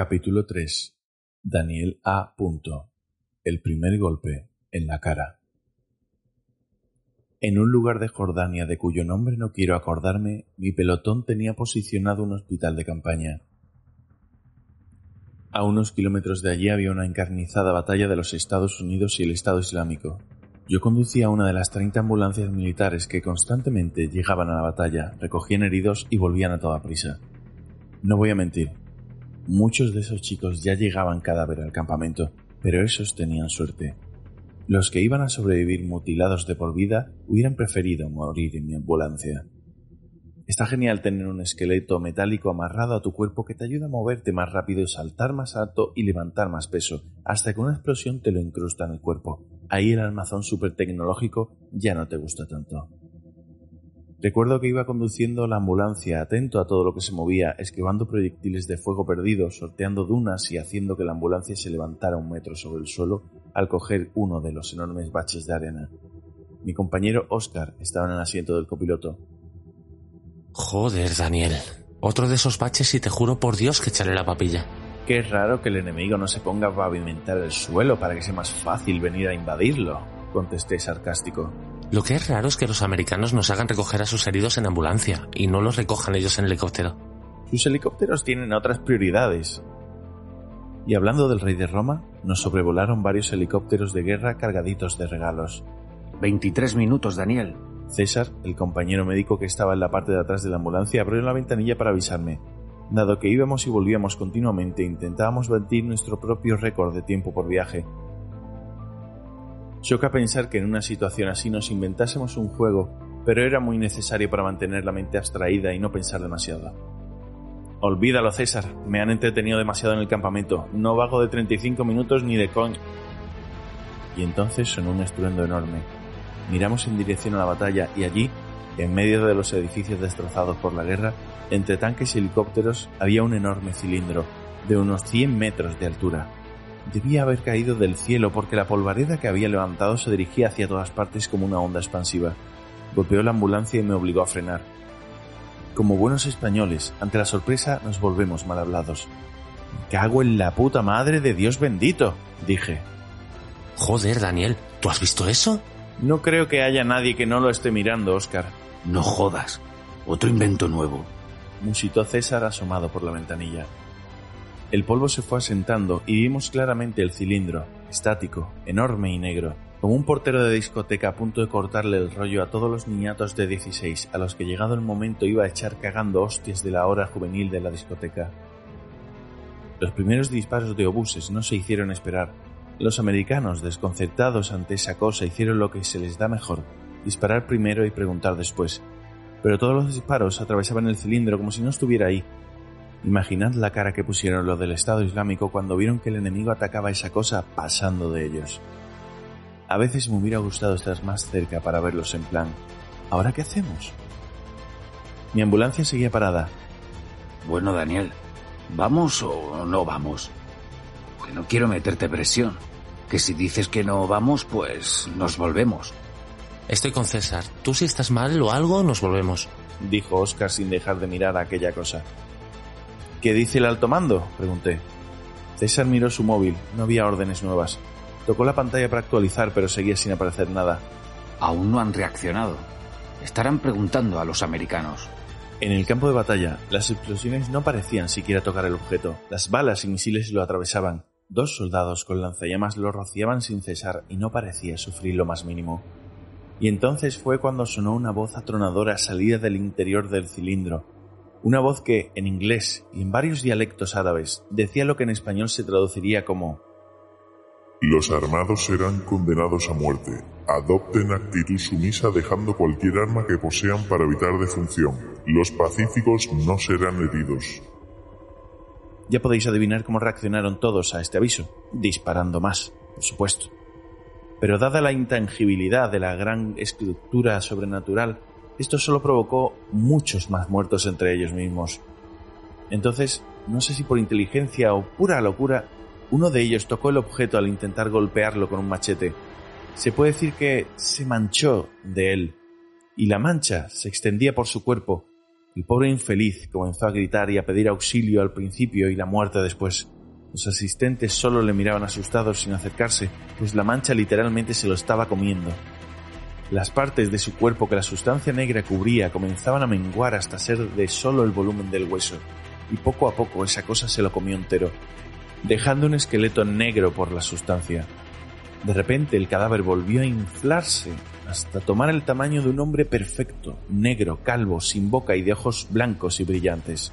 Capítulo 3. Daniel A. El primer golpe en la cara. En un lugar de Jordania de cuyo nombre no quiero acordarme, mi pelotón tenía posicionado un hospital de campaña. A unos kilómetros de allí había una encarnizada batalla de los Estados Unidos y el Estado Islámico. Yo conducía una de las 30 ambulancias militares que constantemente llegaban a la batalla, recogían heridos y volvían a toda prisa. No voy a mentir, Muchos de esos chicos ya llegaban cadáver al campamento, pero esos tenían suerte. Los que iban a sobrevivir mutilados de por vida hubieran preferido morir en mi ambulancia. Está genial tener un esqueleto metálico amarrado a tu cuerpo que te ayuda a moverte más rápido, saltar más alto y levantar más peso, hasta que una explosión te lo incrusta en el cuerpo. Ahí el armazón super tecnológico ya no te gusta tanto. Recuerdo que iba conduciendo la ambulancia, atento a todo lo que se movía, esquivando proyectiles de fuego perdidos, sorteando dunas y haciendo que la ambulancia se levantara un metro sobre el suelo al coger uno de los enormes baches de arena. Mi compañero Oscar estaba en el asiento del copiloto. Joder, Daniel. Otro de esos baches y te juro por Dios que echaré la papilla. Qué raro que el enemigo no se ponga a pavimentar el suelo para que sea más fácil venir a invadirlo, contesté sarcástico. Lo que es raro es que los americanos nos hagan recoger a sus heridos en ambulancia y no los recojan ellos en helicóptero. Sus helicópteros tienen otras prioridades. Y hablando del rey de Roma, nos sobrevolaron varios helicópteros de guerra cargaditos de regalos. 23 minutos, Daniel. César, el compañero médico que estaba en la parte de atrás de la ambulancia, abrió la ventanilla para avisarme. Dado que íbamos y volvíamos continuamente, intentábamos batir nuestro propio récord de tiempo por viaje, Choca pensar que en una situación así nos inventásemos un juego, pero era muy necesario para mantener la mente abstraída y no pensar demasiado. Olvídalo, César. Me han entretenido demasiado en el campamento. No vago de 35 minutos ni de coño. Y entonces sonó un estruendo enorme. Miramos en dirección a la batalla y allí, en medio de los edificios destrozados por la guerra, entre tanques y helicópteros, había un enorme cilindro, de unos 100 metros de altura, Debía haber caído del cielo porque la polvareda que había levantado se dirigía hacia todas partes como una onda expansiva. Golpeó la ambulancia y me obligó a frenar. Como buenos españoles, ante la sorpresa nos volvemos mal hablados. cago en la puta madre de Dios bendito, dije. Joder, Daniel, ¿tú has visto eso? No creo que haya nadie que no lo esté mirando, Oscar. No jodas. Otro invento nuevo. Musitó César asomado por la ventanilla. El polvo se fue asentando y vimos claramente el cilindro, estático, enorme y negro, como un portero de discoteca a punto de cortarle el rollo a todos los niñatos de 16 a los que llegado el momento iba a echar cagando hostias de la hora juvenil de la discoteca. Los primeros disparos de obuses no se hicieron esperar. Los americanos, desconcertados ante esa cosa, hicieron lo que se les da mejor, disparar primero y preguntar después. Pero todos los disparos atravesaban el cilindro como si no estuviera ahí, Imaginad la cara que pusieron los del Estado Islámico cuando vieron que el enemigo atacaba esa cosa pasando de ellos. A veces me hubiera gustado estar más cerca para verlos en plan, ¿ahora qué hacemos? Mi ambulancia seguía parada. Bueno, Daniel, ¿vamos o no vamos? Que no quiero meterte presión. Que si dices que no vamos, pues nos volvemos. Estoy con César. Tú si estás mal o algo, nos volvemos. Dijo Oscar sin dejar de mirar a aquella cosa. ¿Qué dice el alto mando? pregunté. César miró su móvil, no había órdenes nuevas. Tocó la pantalla para actualizar, pero seguía sin aparecer nada. Aún no han reaccionado. Estarán preguntando a los americanos. En el campo de batalla, las explosiones no parecían siquiera tocar el objeto. Las balas y misiles lo atravesaban. Dos soldados con lanzallamas lo rociaban sin cesar y no parecía sufrir lo más mínimo. Y entonces fue cuando sonó una voz atronadora salida del interior del cilindro, una voz que, en inglés y en varios dialectos árabes, decía lo que en español se traduciría como Los armados serán condenados a muerte. Adopten actitud sumisa dejando cualquier arma que posean para evitar defunción. Los pacíficos no serán heridos. Ya podéis adivinar cómo reaccionaron todos a este aviso, disparando más, por supuesto. Pero dada la intangibilidad de la gran estructura sobrenatural, esto solo provocó muchos más muertos entre ellos mismos. Entonces, no sé si por inteligencia o pura locura, uno de ellos tocó el objeto al intentar golpearlo con un machete. Se puede decir que se manchó de él, y la mancha se extendía por su cuerpo. El pobre infeliz comenzó a gritar y a pedir auxilio al principio y la muerte después. Los asistentes solo le miraban asustados sin acercarse, pues la mancha literalmente se lo estaba comiendo. Las partes de su cuerpo que la sustancia negra cubría comenzaban a menguar hasta ser de solo el volumen del hueso, y poco a poco esa cosa se lo comió entero, dejando un esqueleto negro por la sustancia. De repente el cadáver volvió a inflarse hasta tomar el tamaño de un hombre perfecto, negro, calvo, sin boca y de ojos blancos y brillantes.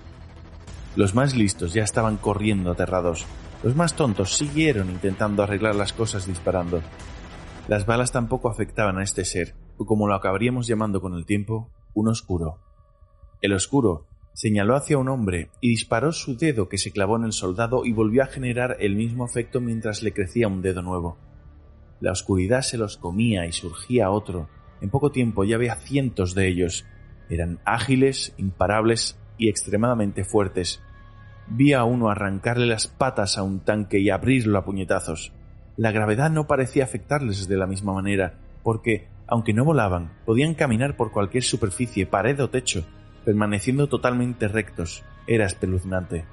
Los más listos ya estaban corriendo aterrados. Los más tontos siguieron intentando arreglar las cosas disparando. Las balas tampoco afectaban a este ser, o como lo acabaríamos llamando con el tiempo, un oscuro. El oscuro señaló hacia un hombre y disparó su dedo que se clavó en el soldado y volvió a generar el mismo efecto mientras le crecía un dedo nuevo. La oscuridad se los comía y surgía otro. En poco tiempo ya había cientos de ellos. Eran ágiles, imparables y extremadamente fuertes. Vi a uno arrancarle las patas a un tanque y abrirlo a puñetazos. La gravedad no parecía afectarles de la misma manera, porque, aunque no volaban, podían caminar por cualquier superficie, pared o techo, permaneciendo totalmente rectos. Era espeluznante.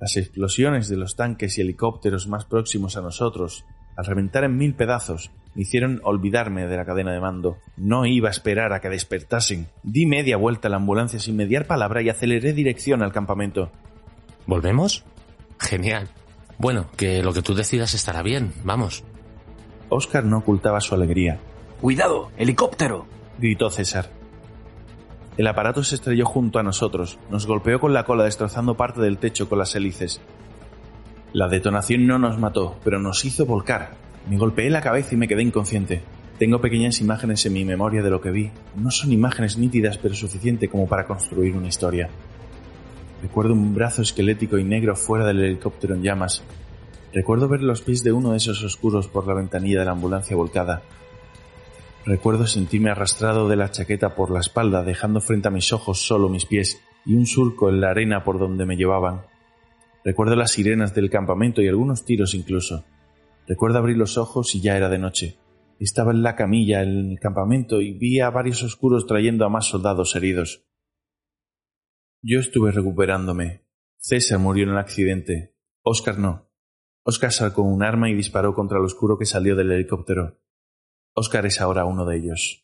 Las explosiones de los tanques y helicópteros más próximos a nosotros, al reventar en mil pedazos, me hicieron olvidarme de la cadena de mando. No iba a esperar a que despertasen. Di media vuelta a la ambulancia sin mediar palabra y aceleré dirección al campamento. ¿Volvemos? Genial. Bueno, que lo que tú decidas estará bien. Vamos. Oscar no ocultaba su alegría. ¡Cuidado! ¡Helicóptero! gritó César. El aparato se estrelló junto a nosotros, nos golpeó con la cola destrozando parte del techo con las hélices. La detonación no nos mató, pero nos hizo volcar. Me golpeé la cabeza y me quedé inconsciente. Tengo pequeñas imágenes en mi memoria de lo que vi. No son imágenes nítidas, pero suficiente como para construir una historia. Recuerdo un brazo esquelético y negro fuera del helicóptero en llamas. Recuerdo ver los pies de uno de esos oscuros por la ventanilla de la ambulancia volcada. Recuerdo sentirme arrastrado de la chaqueta por la espalda, dejando frente a mis ojos solo mis pies y un surco en la arena por donde me llevaban. Recuerdo las sirenas del campamento y algunos tiros incluso. Recuerdo abrir los ojos y ya era de noche. Estaba en la camilla en el campamento y vi a varios oscuros trayendo a más soldados heridos. Yo estuve recuperándome. César murió en el accidente. Oscar no. Oscar sacó un arma y disparó contra el oscuro que salió del helicóptero. Oscar es ahora uno de ellos.